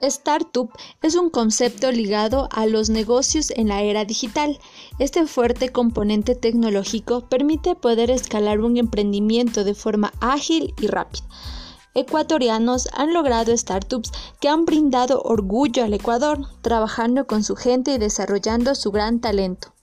Startup es un concepto ligado a los negocios en la era digital. Este fuerte componente tecnológico permite poder escalar un emprendimiento de forma ágil y rápida. Ecuatorianos han logrado startups que han brindado orgullo al Ecuador, trabajando con su gente y desarrollando su gran talento.